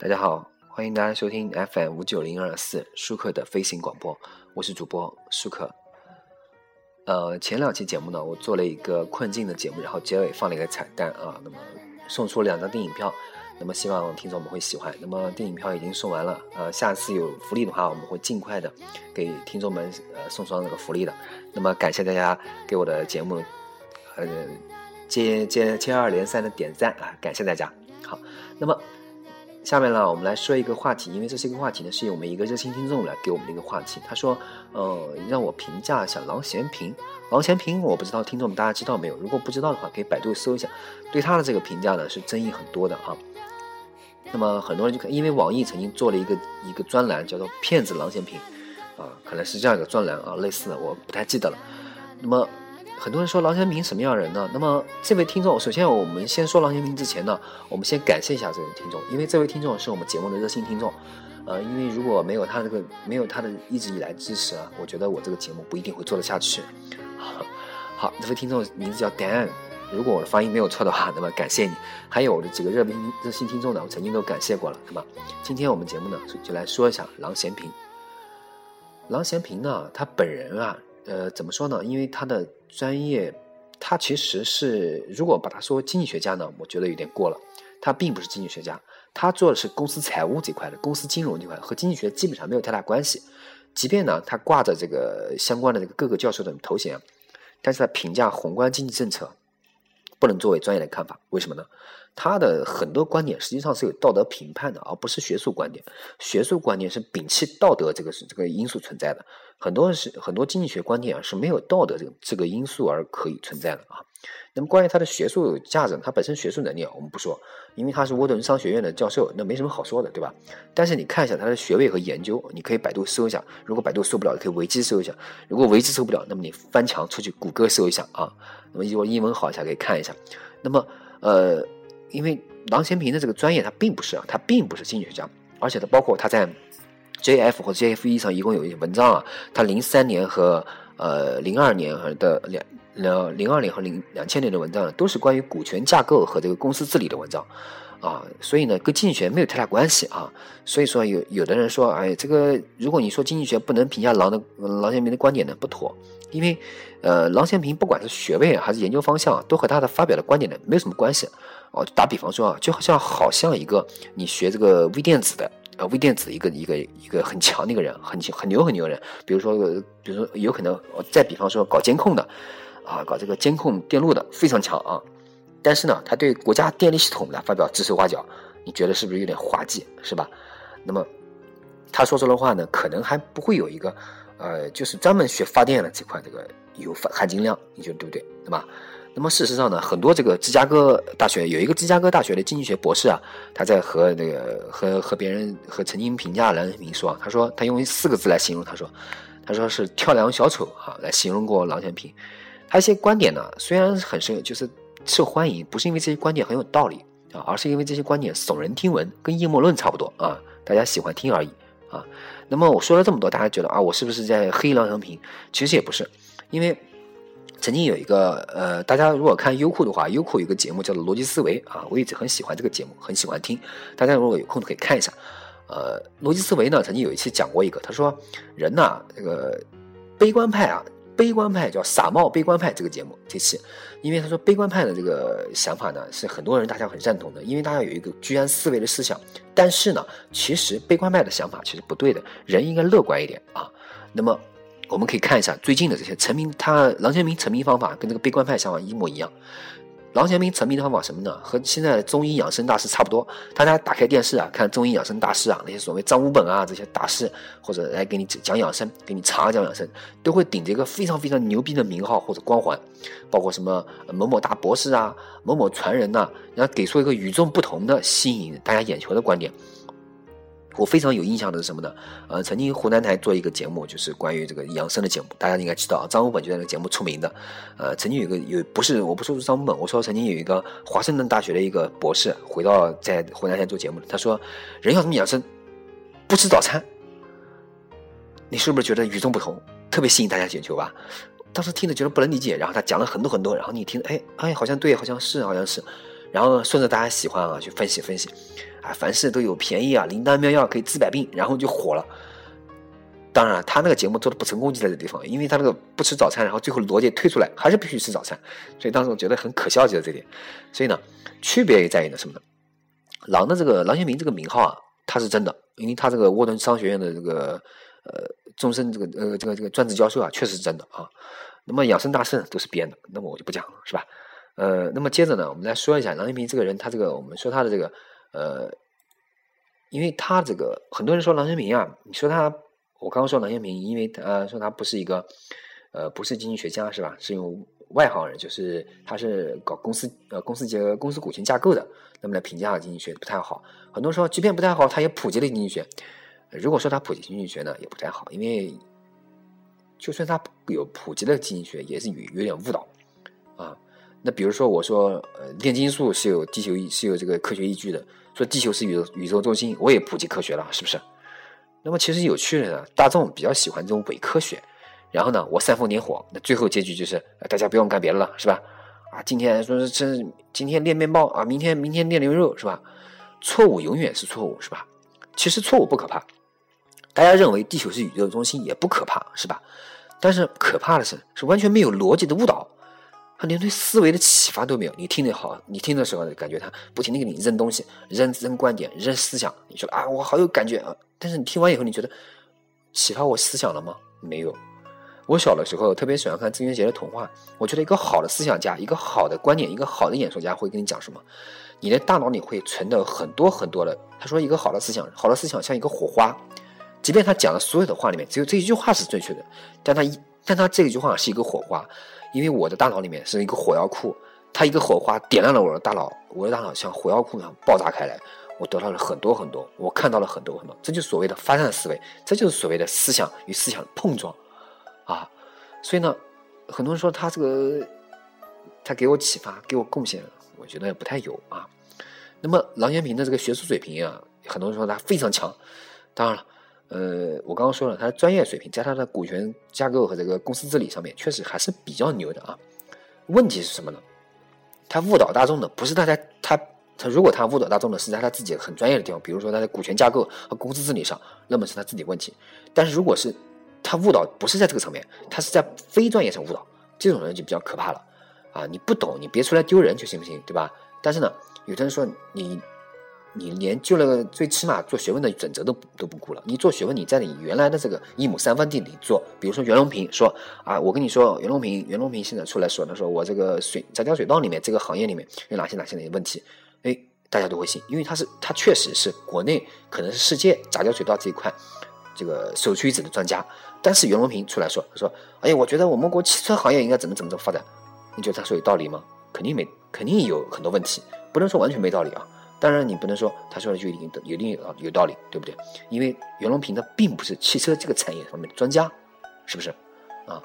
大家好，欢迎大家收听 FM 五九零二四舒克的飞行广播，我是主播舒克。呃，前两期节目呢，我做了一个困境的节目，然后结尾放了一个彩蛋啊，那么送出两张电影票，那么希望听众们会喜欢。那么电影票已经送完了，呃，下次有福利的话，我们会尽快的给听众们呃送上那个福利的。那么感谢大家给我的节目呃接接接二连三的点赞啊，感谢大家。好，那么。下面呢，我们来说一个话题，因为这是一个话题呢，是由我们一个热心听众来给我们的一个话题。他说：“呃，让我评价一下郎咸平。郎咸平，我不知道听众们大家知道没有？如果不知道的话，可以百度搜一下。对他的这个评价呢，是争议很多的啊。那么很多人就看，因为网易曾经做了一个一个专栏，叫做‘骗子郎咸平’，啊，可能是这样一个专栏啊，类似的，我不太记得了。那么。”很多人说郎咸平什么样人呢？那么这位听众，首先我们先说郎咸平之前呢，我们先感谢一下这位听众，因为这位听众是我们节目的热心听众。呃，因为如果没有他这个，没有他的一直以来支持啊，我觉得我这个节目不一定会做得下去。好，这位听众名字叫 Dan，如果我的发音没有错的话，那么感谢你。还有我的几个热心热心听众呢，我曾经都感谢过了。那么今天我们节目呢，就来说一下郎咸平。郎咸平呢，他本人啊。呃，怎么说呢？因为他的专业，他其实是如果把他说经济学家呢，我觉得有点过了。他并不是经济学家，他做的是公司财务这块的，公司金融这块和经济学基本上没有太大关系。即便呢，他挂着这个相关的这个各个教授的头衔，但是他评价宏观经济政策不能作为专业的看法。为什么呢？他的很多观点实际上是有道德评判的，而不是学术观点。学术观点是摒弃道德这个这个因素存在的。很多是很多经济学观点啊是没有道德这个这个因素而可以存在的啊。那么关于他的学术价值，他本身学术能力啊我们不说，因为他是沃顿商学院的教授，那没什么好说的，对吧？但是你看一下他的学位和研究，你可以百度搜一下。如果百度搜不了，可以维基搜一下。如果维基搜不了，那么你翻墙出去谷歌搜一下啊。那么如果英文好一下，可以看一下。那么呃。因为郎咸平的这个专业，他并不是啊，他并不是经济学家，而且他包括他在 JF 或者 JFE 上一共有一些文章啊，他零三年和呃零二年的两两零二年和零两千年的文章都是关于股权架构和这个公司治理的文章啊，所以呢跟经济学没有太大关系啊，所以说有有的人说，哎，这个如果你说经济学不能评价郎的郎咸平的观点呢，不妥，因为呃郎咸平不管是学位还是研究方向，都和他的发表的观点呢没有什么关系。哦，打比方说啊，就好像好像一个你学这个微电子的，呃，微电子一个一个一个很强的一个人，很很牛很牛的人，比如说，比如说有可能，再比方说搞监控的，啊，搞这个监控电路的非常强啊，但是呢，他对国家电力系统呢发表指手画脚，你觉得是不是有点滑稽，是吧？那么他说出的话呢，可能还不会有一个，呃，就是专门学发电的这块这个有含金量，你觉得对不对？对吧？那么事实上呢，很多这个芝加哥大学有一个芝加哥大学的经济学博士啊，他在和那个和和别人和曾经评价郎咸平说，他说他用四个字来形容，他说，他说是跳梁小丑啊，来形容过郎咸平。他一些观点呢，虽然很受就是受欢迎，不是因为这些观点很有道理啊，而是因为这些观点耸人听闻，跟阴谋论差不多啊，大家喜欢听而已啊。那么我说了这么多，大家觉得啊，我是不是在黑郎咸平？其实也不是，因为。曾经有一个呃，大家如果看优酷的话，优酷有个节目叫做《逻辑思维》啊，我一直很喜欢这个节目，很喜欢听。大家如果有空可以看一下。呃，《逻辑思维》呢，曾经有一期讲过一个，他说人呐，这个悲观派啊，悲观派叫傻帽悲观派这个节目这期，因为他说悲观派的这个想法呢，是很多人大家很认同的，因为大家有一个居安思危的思想。但是呢，其实悲观派的想法其实不对的，人应该乐观一点啊。那么。我们可以看一下最近的这些成名，他郎咸平成名方法跟这个悲观派想法一模一样。郎咸平成名的方法什么呢？和现在的中医养生大师差不多。大家打开电视啊，看中医养生大师啊，那些所谓张五本啊这些大师，或者来给你讲养生，给你查讲养生，都会顶着一个非常非常牛逼的名号或者光环，包括什么某某大博士啊，某某传人呐，然后给出一个与众不同的吸引大家眼球的观点。我非常有印象的是什么呢？呃，曾经湖南台做一个节目，就是关于这个养生的节目，大家应该知道，张武本就在那个节目出名的。呃，曾经有个有不是我不说是张武本，我说曾经有一个华盛顿大学的一个博士回到在湖南台做节目，他说人要怎么养生？不吃早餐。你是不是觉得与众不同，特别吸引大家眼球吧？当时听着觉得不能理解，然后他讲了很多很多，然后你听，哎哎，好像对，好像是，好像是。然后顺着大家喜欢啊去分析分析，啊，凡事都有便宜啊，灵丹妙药可以治百病，然后就火了。当然，他那个节目做的不成功就在这地方，因为他那个不吃早餐，然后最后逻辑推出来还是必须吃早餐，所以当时我觉得很可笑就在这点。所以呢，区别也在于呢什么呢？郎的这个郎咸明这个名号啊，他是真的，因为他这个沃顿商学院的这个呃终身这个呃这个这个专职教授啊，确实是真的啊。那么养生大圣都是编的，那么我就不讲了，是吧？呃，那么接着呢，我们来说一下郎咸平这个人，他这个我们说他的这个呃，因为他这个很多人说郎咸平啊，你说他。我刚刚说郎咸平，因为他说他不是一个，呃，不是经济学家，是吧？是用外行人，就是他是搞公司呃公司结公司股权架构的，那么来评价经济学不太好。很多时候，即便不太好，他也普及了经济学。如果说他普及经济学呢，也不太好，因为就算他有普及了经济学，也是有有点误导啊。那比如说，我说呃炼金术是有地球是有这个科学依据的，说地球是宇宙宇宙中心，我也普及科学了，是不是？那么其实有趣的呢，大众比较喜欢这种伪科学，然后呢，我煽风点火，那最后结局就是大家不用干别的了，是吧？啊，今天说是吃，今天练面包啊，明天明天练牛肉，是吧？错误永远是错误，是吧？其实错误不可怕，大家认为地球是宇宙中心也不可怕，是吧？但是可怕的是，是完全没有逻辑的误导。他连对思维的启发都没有，你听得好，你听的时候感觉他不停的给你扔东西，扔扔观点，扔思想，你说啊，我好有感觉啊！但是你听完以后，你觉得启发我思想了吗？没有。我小的时候特别喜欢看郑渊洁的童话，我觉得一个好的思想家，一个好的观点，一个好的演说家会跟你讲什么？你的大脑里会存的很多很多的。他说一个好的思想，好的思想像一个火花，即便他讲的所有的话里面只有这一句话是正确的，但他一但他这一句话是一个火花。因为我的大脑里面是一个火药库，它一个火花点亮了我的大脑，我的大脑像火药库一样爆炸开来，我得到了很多很多，我看到了很多很多，这就是所谓的发散思维，这就是所谓的思想与思想碰撞，啊，所以呢，很多人说他这个，他给我启发，给我贡献，我觉得不太有啊。那么郎咸平的这个学术水平啊，很多人说他非常强，当然了。呃，我刚刚说了，他的专业水平在他的股权架构和这个公司治理上面，确实还是比较牛的啊。问题是什么呢？他误导大众的不是他在他他如果他误导大众的是在他自己很专业的地方，比如说他的股权架构和公司治理上，那么是他自己问题。但是如果是他误导不是在这个层面，他是在非专业上误导，这种人就比较可怕了啊！你不懂，你别出来丢人就行不行？对吧？但是呢，有的人说你。你连就那个最起码做学问的准则都都不顾了。你做学问，你在你原来的这个一亩三分地里做，比如说袁隆平说啊，我跟你说，袁隆平，袁隆平现在出来说，他说我这个水杂交水稻里面这个行业里面有哪些哪些哪些问题，哎，大家都会信，因为他是他确实是国内可能是世界杂交水稻这一块这个首屈一指的专家。但是袁隆平出来说，他说，哎，我觉得我们国汽车行业应该怎么怎么怎么发展，你觉得他说有道理吗？肯定没，肯定有很多问题，不能说完全没道理啊。当然，你不能说他说的就一定有一定有道理，对不对？因为袁隆平他并不是汽车这个产业方面的专家，是不是？啊，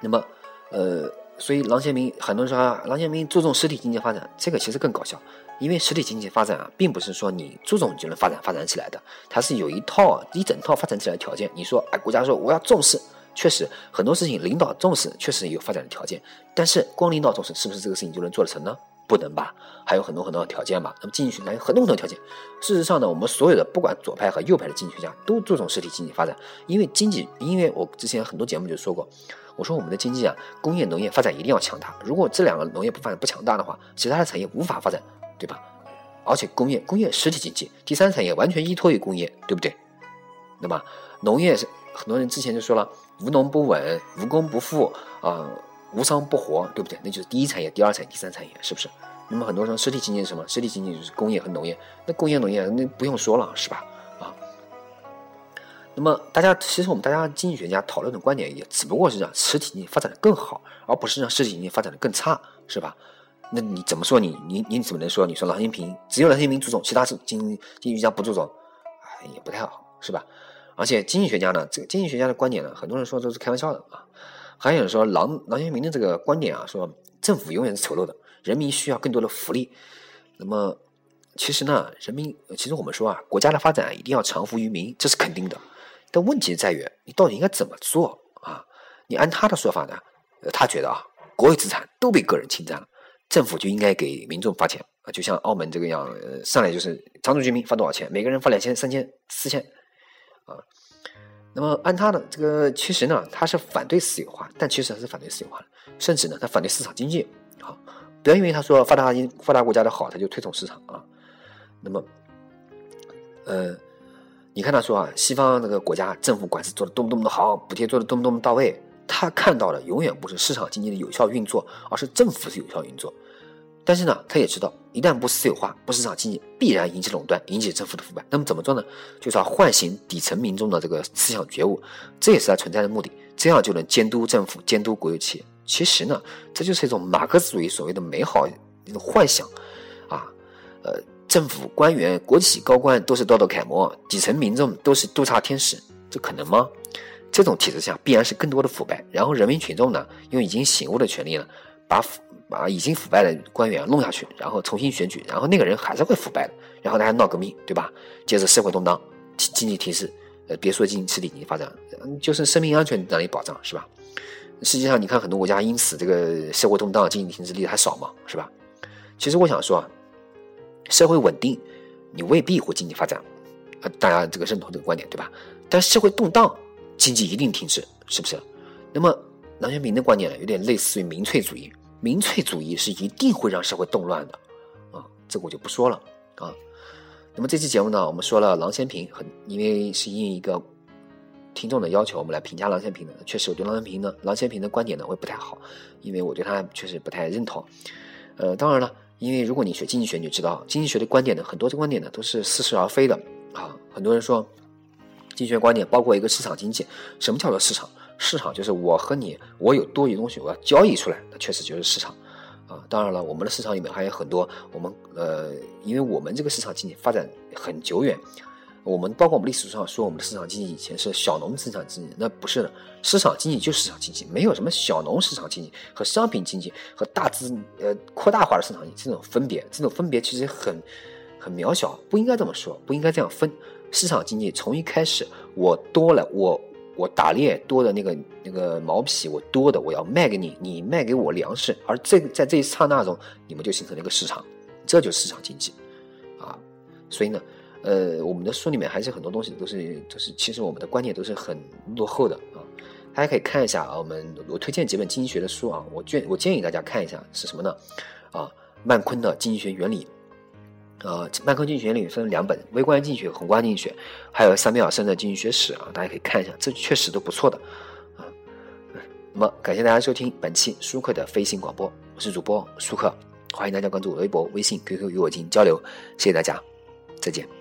那么，呃，所以郎咸平很多人说啊，郎咸平注重实体经济发展，这个其实更搞笑，因为实体经济发展啊，并不是说你注重就能发展发展起来的，它是有一套一整套发展起来的条件。你说，哎，国家说我要重视，确实很多事情领导重视，确实有发展的条件，但是光领导重视，是不是这个事情就能做得成呢？不能吧，还有很多很多的条件吧。那么经济学家有很多很多条件。事实上呢，我们所有的不管左派和右派的经济学家都注重实体经济发展，因为经济，因为我之前很多节目就说过，我说我们的经济啊，工业农业发展一定要强大。如果这两个农业不发展不强大的话，其他的产业无法发展，对吧？而且工业工业实体经济，第三产业完全依托于工业，对不对？那么农业是很多人之前就说了，无农不稳，无工不富啊。无商不活，对不对？那就是第一产业、第二产业、第三产业，是不是？那么很多人说实体经济是什么？实体经济就是工业和农业。那工业、农业那不用说了，是吧？啊。那么大家其实我们大家经济学家讨论的观点也只不过是让实体经济发展的更好，而不是让实体经济发展的更差，是吧？那你怎么说？你你你怎么能说？你说郎咸平只有郎咸平注重，其他是经经济学家不注重，也不太好，是吧？而且经济学家呢，这个经济学家的观点呢，很多人说都是开玩笑的啊。还有说郎郎咸平的这个观点啊，说政府永远是丑陋的，人民需要更多的福利。那么其实呢，人民其实我们说啊，国家的发展一定要长服于民，这是肯定的。但问题在于，你到底应该怎么做啊？你按他的说法呢，他觉得啊，国有资产都被个人侵占了，政府就应该给民众发钱啊，就像澳门这个样，呃，上来就是常住居民发多少钱，每个人发两千、三千、四千，啊。那么按他的这个，其实呢，他是反对私有化，但其实他是反对私有化的，甚至呢，他反对市场经济。好，不要因为他说发达发达国家的好，他就推崇市场啊。那么，呃，你看他说啊，西方那个国家政府管制做的多么多么的好，补贴做的多么多么到位。他看到的永远不是市场经济的有效运作，而是政府的有效运作。但是呢，他也知道，一旦不私有化、不市场经济，必然引起垄断，引起政府的腐败。那么怎么做呢？就是要唤醒底层民众的这个思想觉悟，这也是他存在的目的。这样就能监督政府、监督国有企业。其实呢，这就是一种马克思主义所谓的美好一种幻想啊。呃，政府官员、国企高官都是道德楷模，底层民众都是督察天使，这可能吗？这种体制下必然是更多的腐败，然后人民群众呢，用已经醒悟的权利呢，把腐把已经腐败的官员弄下去，然后重新选举，然后那个人还是会腐败的，然后大家闹革命，对吧？接着社会动荡，经济停滞，呃，别说经济实体经济发展，就是生命安全难以保障，是吧？实际上，你看很多国家因此这个社会动荡、经济停滞例子还少吗？是吧？其实我想说啊，社会稳定，你未必会经济发展，呃，大家这个认同这个观点，对吧？但社会动荡。经济一定停滞，是不是？那么郎咸平的观点呢，有点类似于民粹主义。民粹主义是一定会让社会动乱的，啊，这个我就不说了啊。那么这期节目呢，我们说了郎咸平，很因为是应一个听众的要求，我们来评价郎咸平的。确实，我对郎咸平呢，郎咸平的观点呢，会不太好，因为我对他确实不太认同。呃，当然了，因为如果你学经济学，你就知道经济学的观点呢，很多的观点呢都是似是而非的啊。很多人说。经济学观点包括一个市场经济。什么叫做市场？市场就是我和你，我有多余东西，我要交易出来，那确实就是市场啊。当然了，我们的市场里面还有很多，我们呃，因为我们这个市场经济发展很久远，我们包括我们历史书上说我们的市场经济以前是小农市场经济，那不是的，市场经济就是市场经济，没有什么小农市场经济和商品经济和大资呃扩大化的市场经济这种分别，这种分别其实很很渺小，不应该这么说，不应该这样分。市场经济从一开始，我多了，我我打猎多的那个那个毛皮，我多的我要卖给你，你卖给我粮食，而这在这一刹那中，你们就形成了一个市场，这就是市场经济，啊，所以呢，呃，我们的书里面还是很多东西都是都是，其实我们的观念都是很落后的啊，大家可以看一下啊，我们我推荐几本经济学的书啊，我建我建议大家看一下是什么呢？啊，曼昆的经济学原理。呃，曼昆经济学里分两本，微观经济学、宏观经济学，还有塞缪尔森的经济学史啊，大家可以看一下，这确实都不错的啊。那么，感谢大家收听本期舒克的飞行广播，我是主播舒克，欢迎大家关注微博、微信、QQ 与我进行交流，谢谢大家，再见。